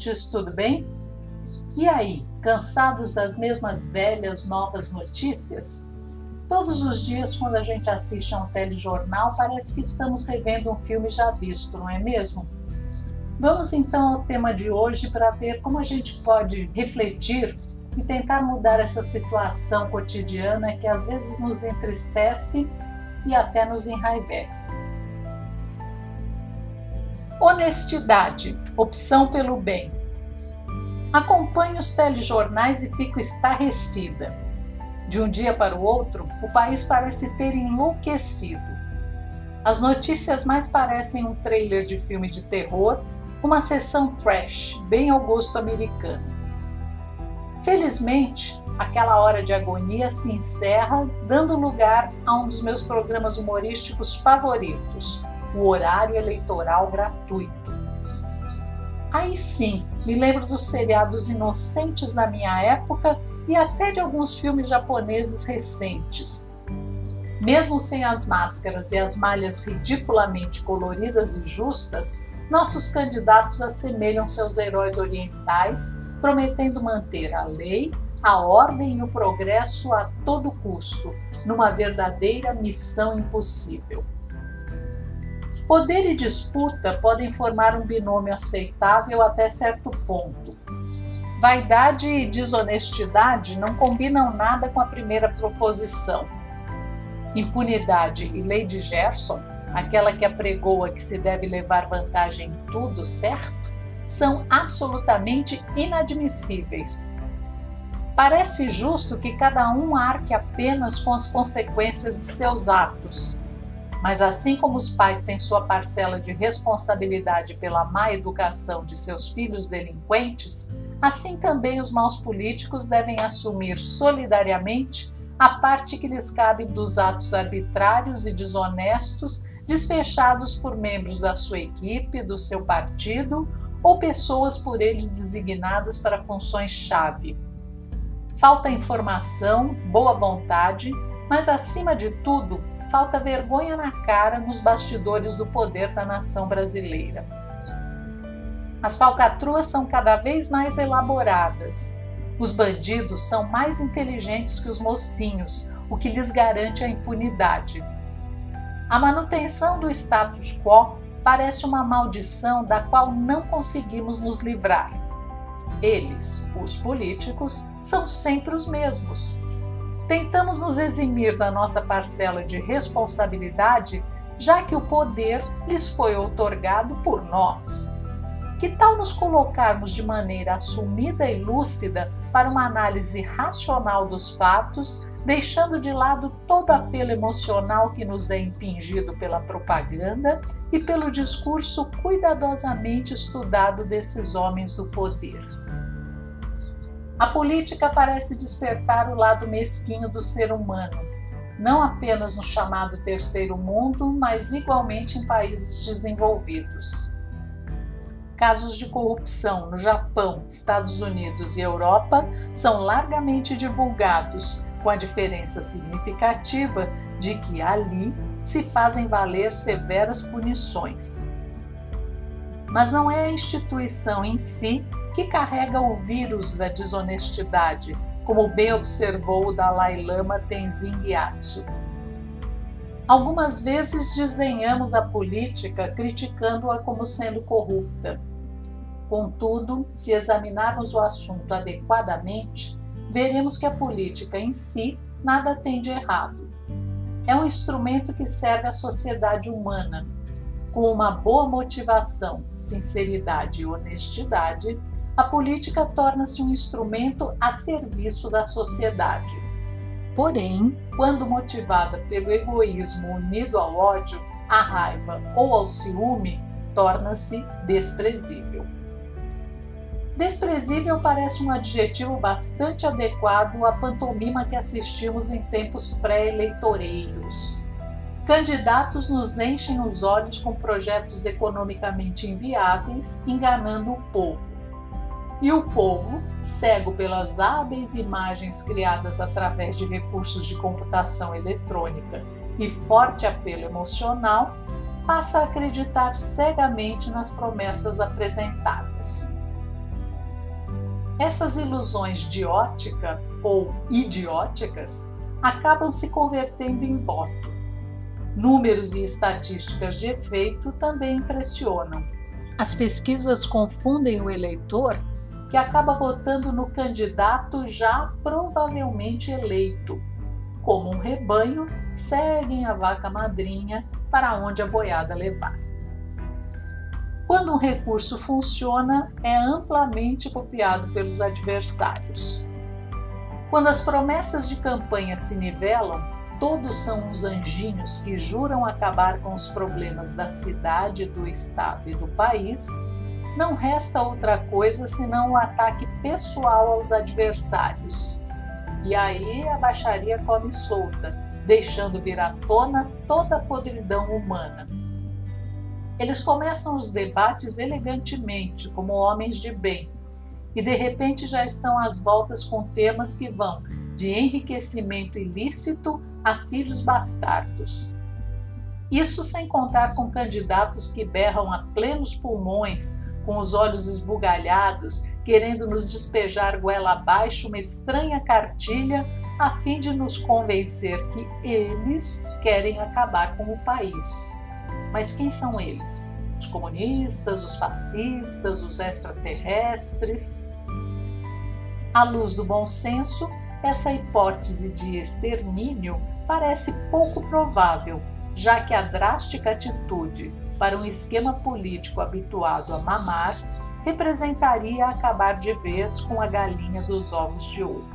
Ouvintes, tudo bem? E aí, cansados das mesmas velhas novas notícias? Todos os dias, quando a gente assiste a um telejornal, parece que estamos revendo um filme já visto, não é mesmo? Vamos então ao tema de hoje para ver como a gente pode refletir e tentar mudar essa situação cotidiana que às vezes nos entristece e até nos enraivece. Honestidade, opção pelo bem. Acompanho os telejornais e fico estarrecida. De um dia para o outro, o país parece ter enlouquecido. As notícias mais parecem um trailer de filme de terror, uma sessão trash, bem ao gosto americano. Felizmente, aquela hora de agonia se encerra, dando lugar a um dos meus programas humorísticos favoritos, o horário eleitoral gratuito. Aí sim, me lembro dos seriados inocentes da minha época e até de alguns filmes japoneses recentes. Mesmo sem as máscaras e as malhas ridiculamente coloridas e justas, nossos candidatos assemelham seus heróis orientais, prometendo manter a lei, a ordem e o progresso a todo custo, numa verdadeira missão impossível. Poder e disputa podem formar um binômio aceitável até certo ponto. Vaidade e desonestidade não combinam nada com a primeira proposição. Impunidade e lei de Gerson, aquela que apregoa que se deve levar vantagem em tudo, certo? São absolutamente inadmissíveis. Parece justo que cada um arque apenas com as consequências de seus atos mas assim como os pais têm sua parcela de responsabilidade pela má educação de seus filhos delinquentes, assim também os maus políticos devem assumir solidariamente a parte que lhes cabe dos atos arbitrários e desonestos desfechados por membros da sua equipe, do seu partido ou pessoas por eles designadas para funções-chave. Falta informação, boa vontade, mas acima de tudo, falta vergonha na cara nos bastidores do poder da nação brasileira. As falcatruas são cada vez mais elaboradas. Os bandidos são mais inteligentes que os mocinhos, o que lhes garante a impunidade. A manutenção do status quo parece uma maldição da qual não conseguimos nos livrar. Eles, os políticos, são sempre os mesmos tentamos nos eximir da nossa parcela de responsabilidade, já que o poder lhes foi outorgado por nós. Que tal nos colocarmos de maneira assumida e lúcida para uma análise racional dos fatos, deixando de lado todo apelo emocional que nos é impingido pela propaganda e pelo discurso cuidadosamente estudado desses homens do poder? A política parece despertar o lado mesquinho do ser humano, não apenas no chamado terceiro mundo, mas igualmente em países desenvolvidos. Casos de corrupção no Japão, Estados Unidos e Europa são largamente divulgados, com a diferença significativa de que ali se fazem valer severas punições. Mas não é a instituição em si que carrega o vírus da desonestidade, como bem observou o Dalai Lama Tenzin Gyatso. Algumas vezes desdenhamos a política criticando-a como sendo corrupta. Contudo, se examinarmos o assunto adequadamente, veremos que a política em si nada tem de errado. É um instrumento que serve à sociedade humana. Com uma boa motivação, sinceridade e honestidade, a política torna-se um instrumento a serviço da sociedade. Porém, quando motivada pelo egoísmo unido ao ódio, à raiva ou ao ciúme, torna-se desprezível. Desprezível parece um adjetivo bastante adequado à pantomima que assistimos em tempos pré-eleitoreiros. Candidatos nos enchem os olhos com projetos economicamente inviáveis, enganando o povo. E o povo, cego pelas hábeis imagens criadas através de recursos de computação eletrônica e forte apelo emocional, passa a acreditar cegamente nas promessas apresentadas. Essas ilusões de ótica ou idióticas acabam se convertendo em voto. Números e estatísticas de efeito também impressionam. As pesquisas confundem o eleitor, que acaba votando no candidato já provavelmente eleito. Como um rebanho, seguem a vaca madrinha para onde a boiada levar. Quando um recurso funciona, é amplamente copiado pelos adversários. Quando as promessas de campanha se nivelam, todos são uns anjinhos que juram acabar com os problemas da cidade, do estado e do país, não resta outra coisa senão o ataque pessoal aos adversários. E aí a baixaria come solta, deixando vir à tona toda a podridão humana. Eles começam os debates elegantemente, como homens de bem, e de repente já estão às voltas com temas que vão de enriquecimento ilícito a filhos bastardos. Isso sem contar com candidatos que berram a plenos pulmões, com os olhos esbugalhados, querendo nos despejar goela abaixo uma estranha cartilha a fim de nos convencer que eles querem acabar com o país. Mas quem são eles? Os comunistas, os fascistas, os extraterrestres? À luz do bom senso, essa hipótese de extermínio parece pouco provável, já que a drástica atitude para um esquema político habituado a mamar representaria acabar de vez com a galinha dos ovos de ouro.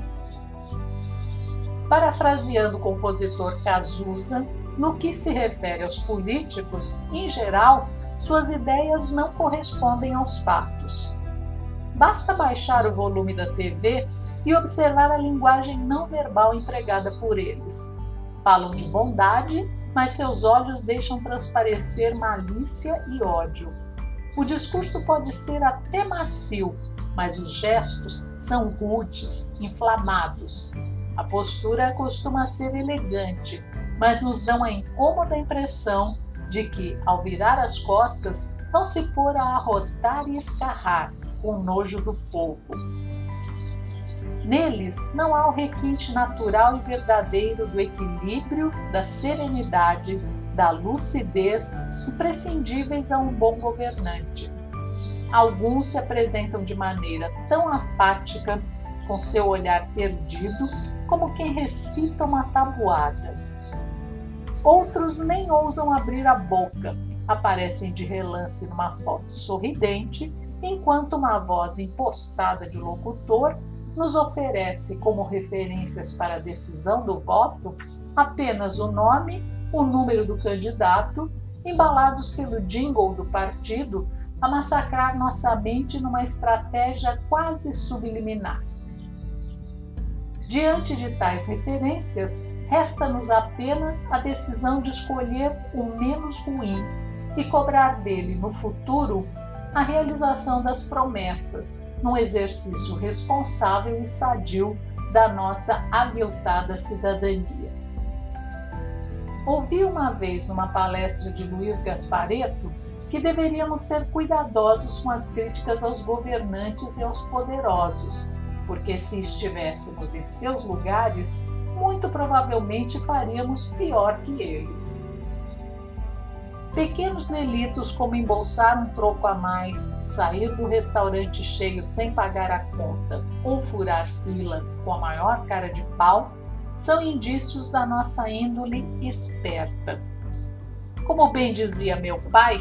Parafraseando o compositor Cazuza, no que se refere aos políticos, em geral, suas ideias não correspondem aos fatos. Basta baixar o volume da TV e observar a linguagem não verbal empregada por eles. Falam de bondade, mas seus olhos deixam transparecer malícia e ódio. O discurso pode ser até macio, mas os gestos são rudes, inflamados. A postura costuma ser elegante, mas nos dão a incômoda impressão de que, ao virar as costas, não se pôr a arrotar e escarrar com nojo do povo. Neles não há o requinte natural e verdadeiro do equilíbrio, da serenidade, da lucidez imprescindíveis a um bom governante. Alguns se apresentam de maneira tão apática, com seu olhar perdido, como quem recita uma tabuada. Outros nem ousam abrir a boca, aparecem de relance numa foto sorridente, enquanto uma voz impostada de locutor nos oferece como referências para a decisão do voto apenas o nome, o número do candidato, embalados pelo jingle do partido a massacrar nossa mente numa estratégia quase subliminar. Diante de tais referências, resta-nos apenas a decisão de escolher o menos ruim e cobrar dele no futuro a realização das promessas, num exercício responsável e sadio da nossa aviltada cidadania. Ouvi uma vez numa palestra de Luiz Gaspareto que deveríamos ser cuidadosos com as críticas aos governantes e aos poderosos, porque se estivéssemos em seus lugares, muito provavelmente faríamos pior que eles. Pequenos delitos como embolsar um troco a mais, sair do restaurante cheio sem pagar a conta ou furar fila com a maior cara de pau são indícios da nossa índole esperta. Como bem dizia meu pai,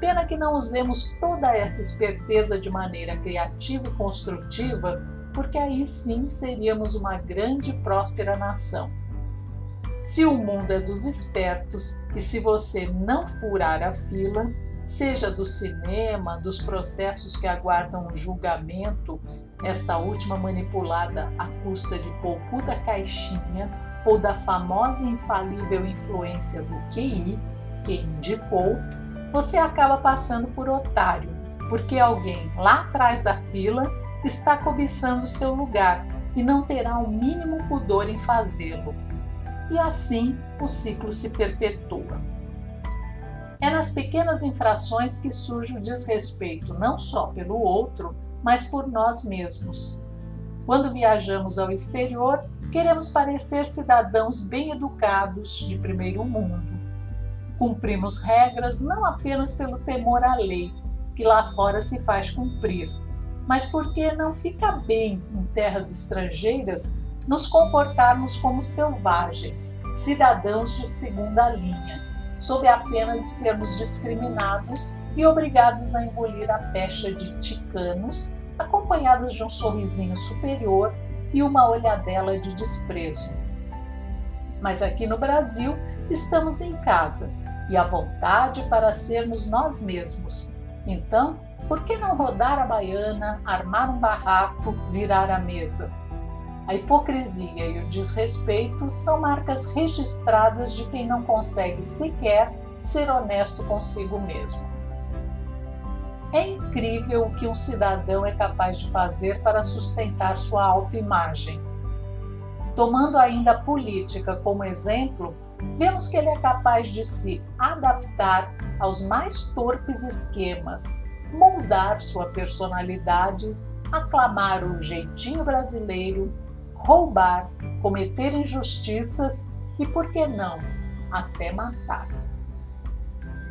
pena que não usemos toda essa esperteza de maneira criativa e construtiva, porque aí sim seríamos uma grande e próspera nação. Se o mundo é dos espertos e se você não furar a fila, seja do cinema, dos processos que aguardam o julgamento, esta última manipulada à custa de poupuda caixinha ou da famosa e infalível influência do QI, que indicou, você acaba passando por otário, porque alguém lá atrás da fila está cobiçando seu lugar e não terá o mínimo pudor em fazê-lo. E assim o ciclo se perpetua. É nas pequenas infrações que surge o desrespeito, não só pelo outro, mas por nós mesmos. Quando viajamos ao exterior, queremos parecer cidadãos bem educados de primeiro mundo. Cumprimos regras não apenas pelo temor à lei, que lá fora se faz cumprir, mas porque não fica bem em terras estrangeiras nos comportarmos como selvagens, cidadãos de segunda linha sob a pena de sermos discriminados e obrigados a engolir a pecha de ticanos, acompanhados de um sorrisinho superior e uma olhadela de desprezo. Mas aqui no Brasil estamos em casa e à vontade para sermos nós mesmos. Então, por que não rodar a baiana, armar um barraco, virar a mesa? A hipocrisia e o desrespeito são marcas registradas de quem não consegue sequer ser honesto consigo mesmo. É incrível o que um cidadão é capaz de fazer para sustentar sua autoimagem. Tomando ainda a política como exemplo, vemos que ele é capaz de se adaptar aos mais torpes esquemas, moldar sua personalidade, aclamar o jeitinho brasileiro roubar, cometer injustiças e, por que não, até matar.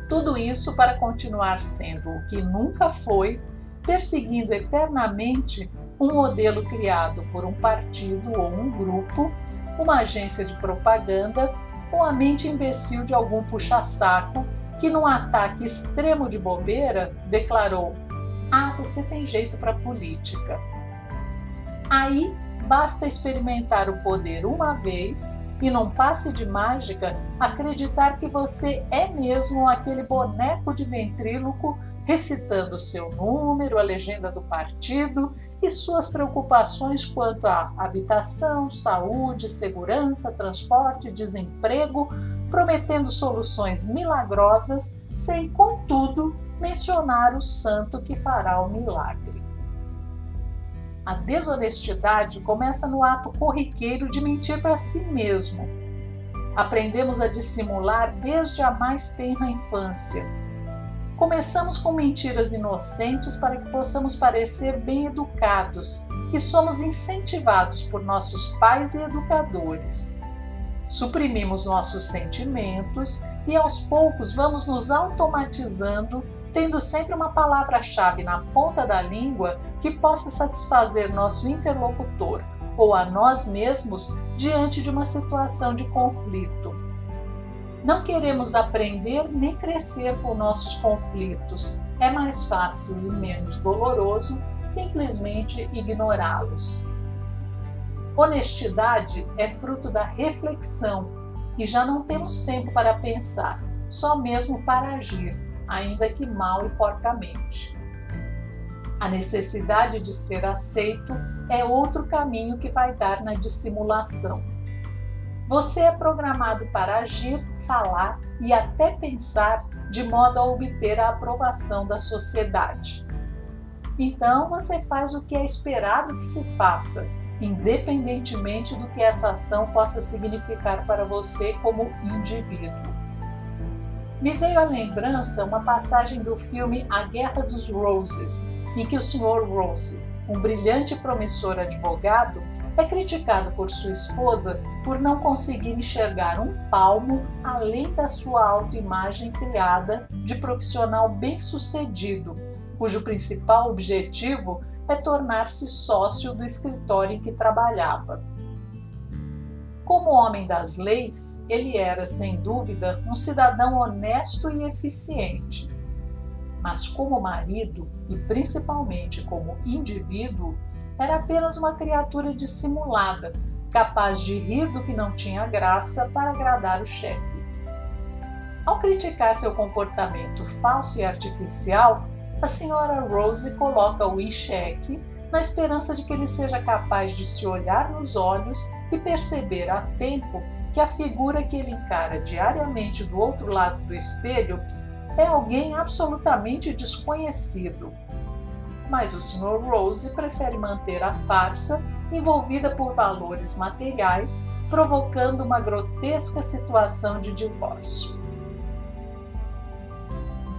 Tudo isso para continuar sendo o que nunca foi, perseguindo eternamente um modelo criado por um partido ou um grupo, uma agência de propaganda ou a mente imbecil de algum puxa-saco que, num ataque extremo de bobeira, declarou: Ah, você tem jeito para política. Aí Basta experimentar o poder uma vez e, num passe de mágica, acreditar que você é mesmo aquele boneco de ventríloco recitando seu número, a legenda do partido e suas preocupações quanto à habitação, saúde, segurança, transporte, desemprego, prometendo soluções milagrosas, sem, contudo, mencionar o santo que fará o milagre. A desonestidade começa no ato corriqueiro de mentir para si mesmo. Aprendemos a dissimular desde a mais tenra infância. Começamos com mentiras inocentes para que possamos parecer bem educados e somos incentivados por nossos pais e educadores. Suprimimos nossos sentimentos e aos poucos vamos nos automatizando tendo sempre uma palavra-chave na ponta da língua que possa satisfazer nosso interlocutor ou a nós mesmos diante de uma situação de conflito. Não queremos aprender nem crescer com nossos conflitos. É mais fácil e menos doloroso simplesmente ignorá-los. Honestidade é fruto da reflexão e já não temos tempo para pensar, só mesmo para agir ainda que mal e porcamente. A necessidade de ser aceito é outro caminho que vai dar na dissimulação. Você é programado para agir, falar e até pensar de modo a obter a aprovação da sociedade. Então você faz o que é esperado que se faça, independentemente do que essa ação possa significar para você como indivíduo. Me veio à lembrança uma passagem do filme A Guerra dos Roses, em que o Sr. Rose, um brilhante e promissor advogado, é criticado por sua esposa por não conseguir enxergar um palmo além da sua autoimagem criada de profissional bem-sucedido, cujo principal objetivo é tornar-se sócio do escritório em que trabalhava. Como homem das leis, ele era, sem dúvida, um cidadão honesto e eficiente. Mas, como marido e principalmente como indivíduo, era apenas uma criatura dissimulada, capaz de rir do que não tinha graça para agradar o chefe. Ao criticar seu comportamento falso e artificial, a senhora Rose coloca-o em xeque na esperança de que ele seja capaz de se olhar nos olhos e perceber a tempo que a figura que ele encara diariamente do outro lado do espelho é alguém absolutamente desconhecido. Mas o Sr. Rose prefere manter a farsa envolvida por valores materiais, provocando uma grotesca situação de divórcio.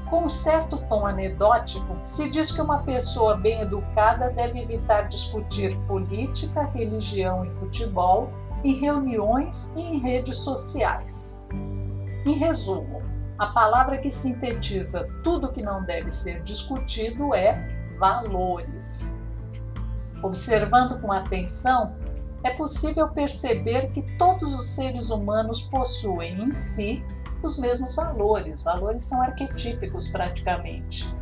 Com um certo tom anedótico, se diz que uma pessoa bem educada deve evitar discutir política, religião e futebol em reuniões e em redes sociais. Em resumo, a palavra que sintetiza tudo que não deve ser discutido é valores. Observando com atenção, é possível perceber que todos os seres humanos possuem em si os mesmos valores. Valores são arquetípicos praticamente.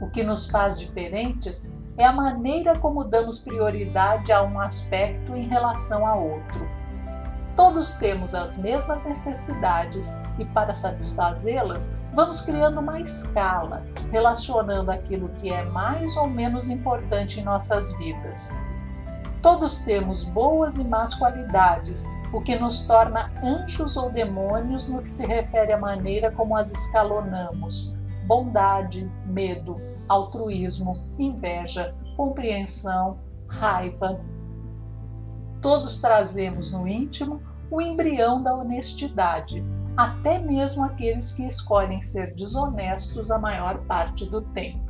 O que nos faz diferentes é a maneira como damos prioridade a um aspecto em relação a outro. Todos temos as mesmas necessidades e, para satisfazê-las, vamos criando uma escala, relacionando aquilo que é mais ou menos importante em nossas vidas. Todos temos boas e más qualidades, o que nos torna anjos ou demônios no que se refere à maneira como as escalonamos. Bondade, medo, altruísmo, inveja, compreensão, raiva. Todos trazemos no íntimo o embrião da honestidade, até mesmo aqueles que escolhem ser desonestos a maior parte do tempo.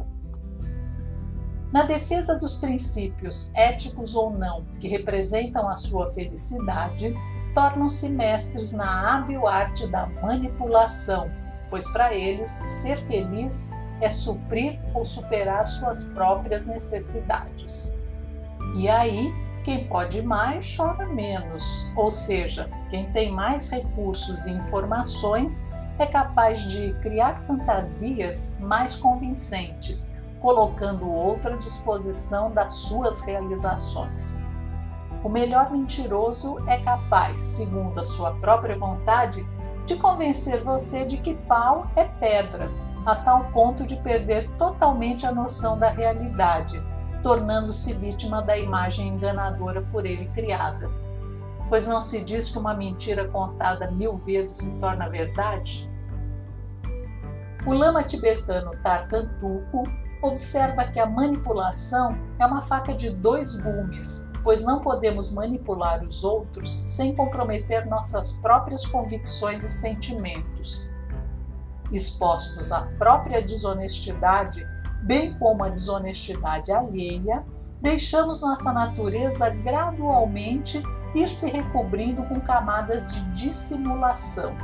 Na defesa dos princípios, éticos ou não, que representam a sua felicidade, tornam-se mestres na hábil arte da manipulação, pois para eles ser feliz é suprir ou superar suas próprias necessidades. E aí, quem pode mais chora menos, ou seja, quem tem mais recursos e informações é capaz de criar fantasias mais convincentes colocando o outro à disposição das suas realizações. O melhor mentiroso é capaz, segundo a sua própria vontade, de convencer você de que pau é pedra, a tal ponto de perder totalmente a noção da realidade, tornando-se vítima da imagem enganadora por ele criada. Pois não se diz que uma mentira contada mil vezes se torna verdade? O lama tibetano Tartantuco observa que a manipulação é uma faca de dois gumes, pois não podemos manipular os outros sem comprometer nossas próprias convicções e sentimentos. Expostos à própria desonestidade, bem como à desonestidade alheia, deixamos nossa natureza gradualmente ir se recobrindo com camadas de dissimulação.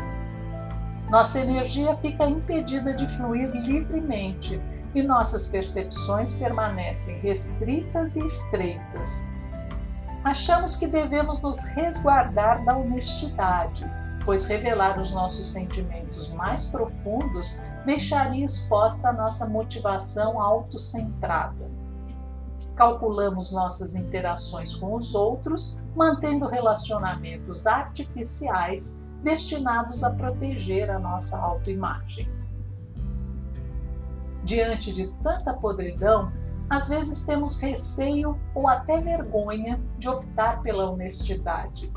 Nossa energia fica impedida de fluir livremente e nossas percepções permanecem restritas e estreitas. Achamos que devemos nos resguardar da honestidade, pois revelar os nossos sentimentos mais profundos deixaria exposta a nossa motivação autocentrada. Calculamos nossas interações com os outros, mantendo relacionamentos artificiais destinados a proteger a nossa autoimagem. Diante de tanta podridão, às vezes temos receio ou até vergonha de optar pela honestidade.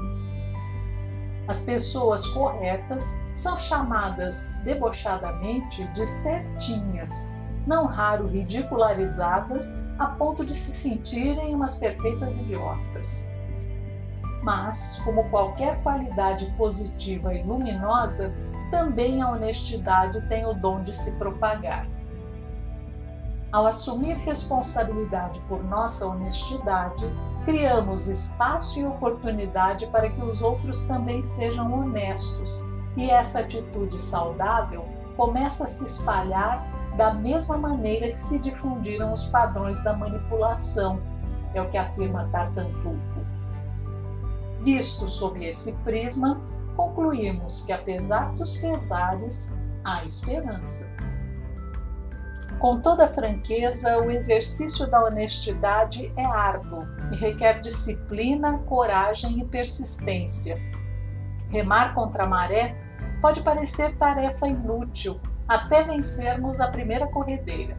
As pessoas corretas são chamadas debochadamente de certinhas, não raro ridicularizadas a ponto de se sentirem umas perfeitas idiotas. Mas, como qualquer qualidade positiva e luminosa, também a honestidade tem o dom de se propagar. Ao assumir responsabilidade por nossa honestidade, criamos espaço e oportunidade para que os outros também sejam honestos, e essa atitude saudável começa a se espalhar da mesma maneira que se difundiram os padrões da manipulação, é o que afirma Tartantuco. Visto sob esse prisma, concluímos que, apesar dos pesares, há esperança. Com toda franqueza, o exercício da honestidade é árduo e requer disciplina, coragem e persistência. Remar contra a maré pode parecer tarefa inútil até vencermos a primeira corredeira.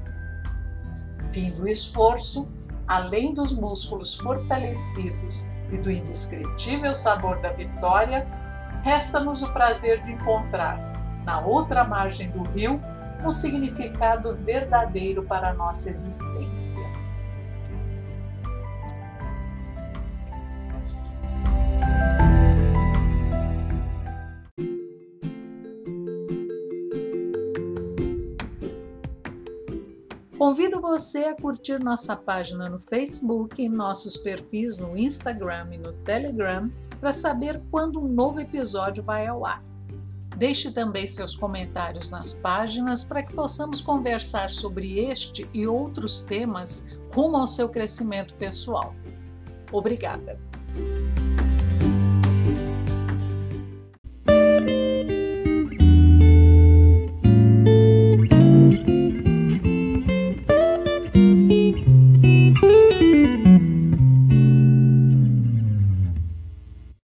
Fim do esforço, além dos músculos fortalecidos e do indescritível sabor da vitória, resta-nos o prazer de encontrar, na outra margem do rio, um significado verdadeiro para a nossa existência. Convido você a curtir nossa página no Facebook e nossos perfis no Instagram e no Telegram para saber quando um novo episódio vai ao ar. Deixe também seus comentários nas páginas para que possamos conversar sobre este e outros temas rumo ao seu crescimento pessoal. Obrigada!